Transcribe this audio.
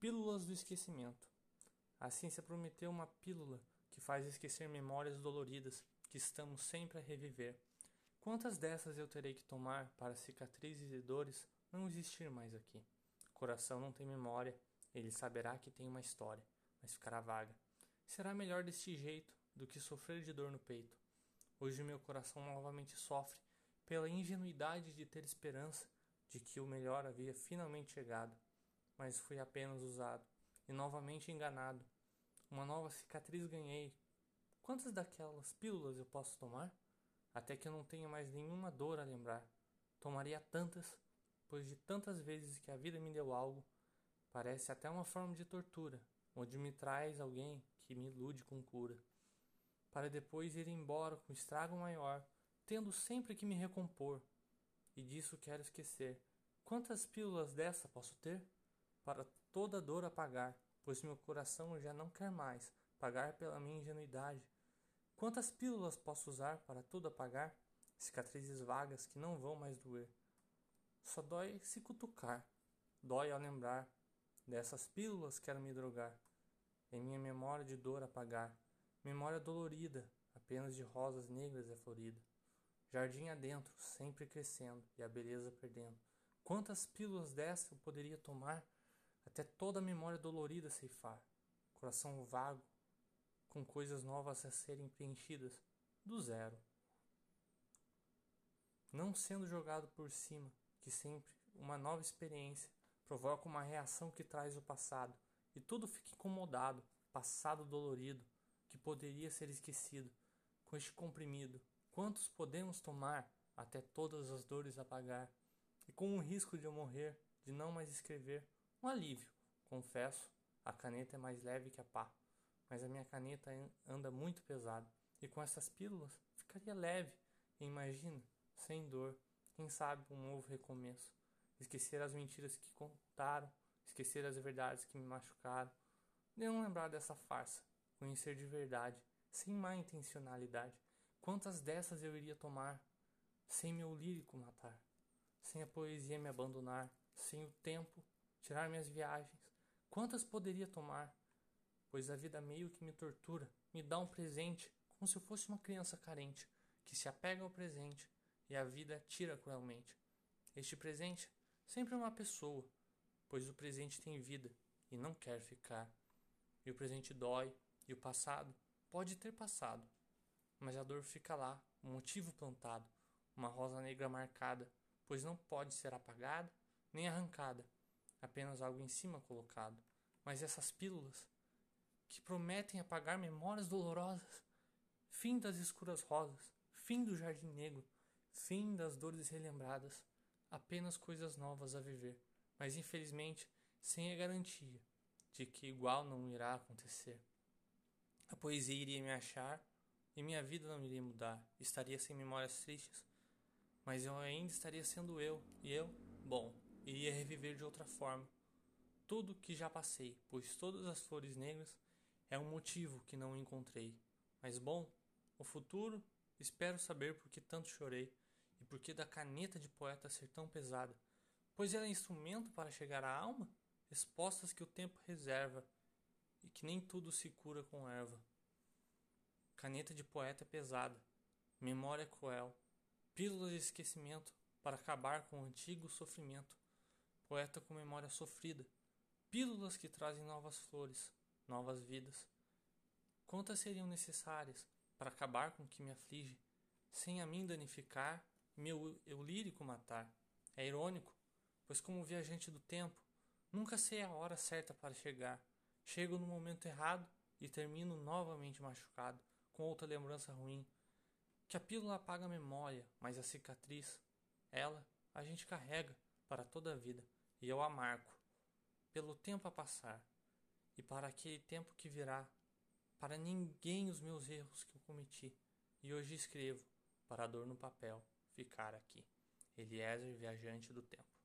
Pílulas do esquecimento. A ciência prometeu uma pílula que faz esquecer memórias doloridas que estamos sempre a reviver. Quantas dessas eu terei que tomar para cicatrizes e dores não existir mais aqui? Coração não tem memória, ele saberá que tem uma história, mas ficará vaga. Será melhor deste jeito do que sofrer de dor no peito. Hoje meu coração novamente sofre pela ingenuidade de ter esperança de que o melhor havia finalmente chegado mas fui apenas usado e novamente enganado. Uma nova cicatriz ganhei. Quantas daquelas pílulas eu posso tomar? Até que eu não tenha mais nenhuma dor a lembrar. Tomaria tantas, pois de tantas vezes que a vida me deu algo, parece até uma forma de tortura, onde me traz alguém que me ilude com cura, para depois ir embora com estrago maior, tendo sempre que me recompor. E disso quero esquecer. Quantas pílulas dessa posso ter? Para toda dor apagar, pois meu coração já não quer mais pagar pela minha ingenuidade. Quantas pílulas posso usar para tudo apagar? Cicatrizes vagas que não vão mais doer. Só dói se cutucar, dói ao lembrar. Dessas pílulas quero me drogar, em minha memória de dor apagar. Memória dolorida, apenas de rosas negras é florida. Jardim adentro, sempre crescendo e a beleza perdendo. Quantas pílulas dessa eu poderia tomar? Até toda a memória dolorida ceifar, coração vago, com coisas novas a serem preenchidas do zero. Não sendo jogado por cima, que sempre uma nova experiência provoca uma reação que traz o passado, e tudo fica incomodado, passado dolorido, que poderia ser esquecido, com este comprimido. Quantos podemos tomar até todas as dores apagar? E com o risco de eu morrer, de não mais escrever, um alívio, confesso, a caneta é mais leve que a pá, mas a minha caneta anda muito pesada, e com essas pílulas ficaria leve, e imagina, sem dor, quem sabe um novo recomeço. Esquecer as mentiras que contaram, esquecer as verdades que me machucaram, não lembrar dessa farsa, conhecer de verdade, sem má intencionalidade. Quantas dessas eu iria tomar, sem meu lírico matar, sem a poesia me abandonar, sem o tempo tirar minhas viagens. Quantas poderia tomar? Pois a vida meio que me tortura, me dá um presente, como se eu fosse uma criança carente, que se apega ao presente e a vida tira cruelmente. Este presente sempre é uma pessoa, pois o presente tem vida e não quer ficar. E o presente dói, e o passado pode ter passado, mas a dor fica lá, um motivo plantado, uma rosa negra marcada, pois não pode ser apagada nem arrancada apenas algo em cima colocado. Mas essas pílulas, que prometem apagar memórias dolorosas, fim das escuras rosas, fim do jardim negro, fim das dores relembradas, apenas coisas novas a viver, mas infelizmente sem a garantia de que igual não irá acontecer. A poesia iria me achar e minha vida não iria mudar, estaria sem memórias tristes, mas eu ainda estaria sendo eu, e eu, bom, iria reviver de outra forma tudo que já passei, pois todas as flores negras é um motivo que não encontrei. Mas bom, o futuro espero saber por que tanto chorei e por que da caneta de poeta ser tão pesada, pois ela é instrumento para chegar à alma, respostas que o tempo reserva e que nem tudo se cura com erva. Caneta de poeta é pesada, memória cruel, pílulas de esquecimento para acabar com o antigo sofrimento poeta com memória sofrida, pílulas que trazem novas flores, novas vidas. Quantas seriam necessárias para acabar com o que me aflige, sem a mim danificar e meu eu lírico matar? É irônico, pois como viajante do tempo, nunca sei a hora certa para chegar. Chego no momento errado e termino novamente machucado, com outra lembrança ruim. Que a pílula apaga a memória, mas a cicatriz, ela, a gente carrega para toda a vida e eu a marco, pelo tempo a passar, e para aquele tempo que virá, para ninguém os meus erros que eu cometi, e hoje escrevo, para a dor no papel ficar aqui. Eliezer, viajante do tempo.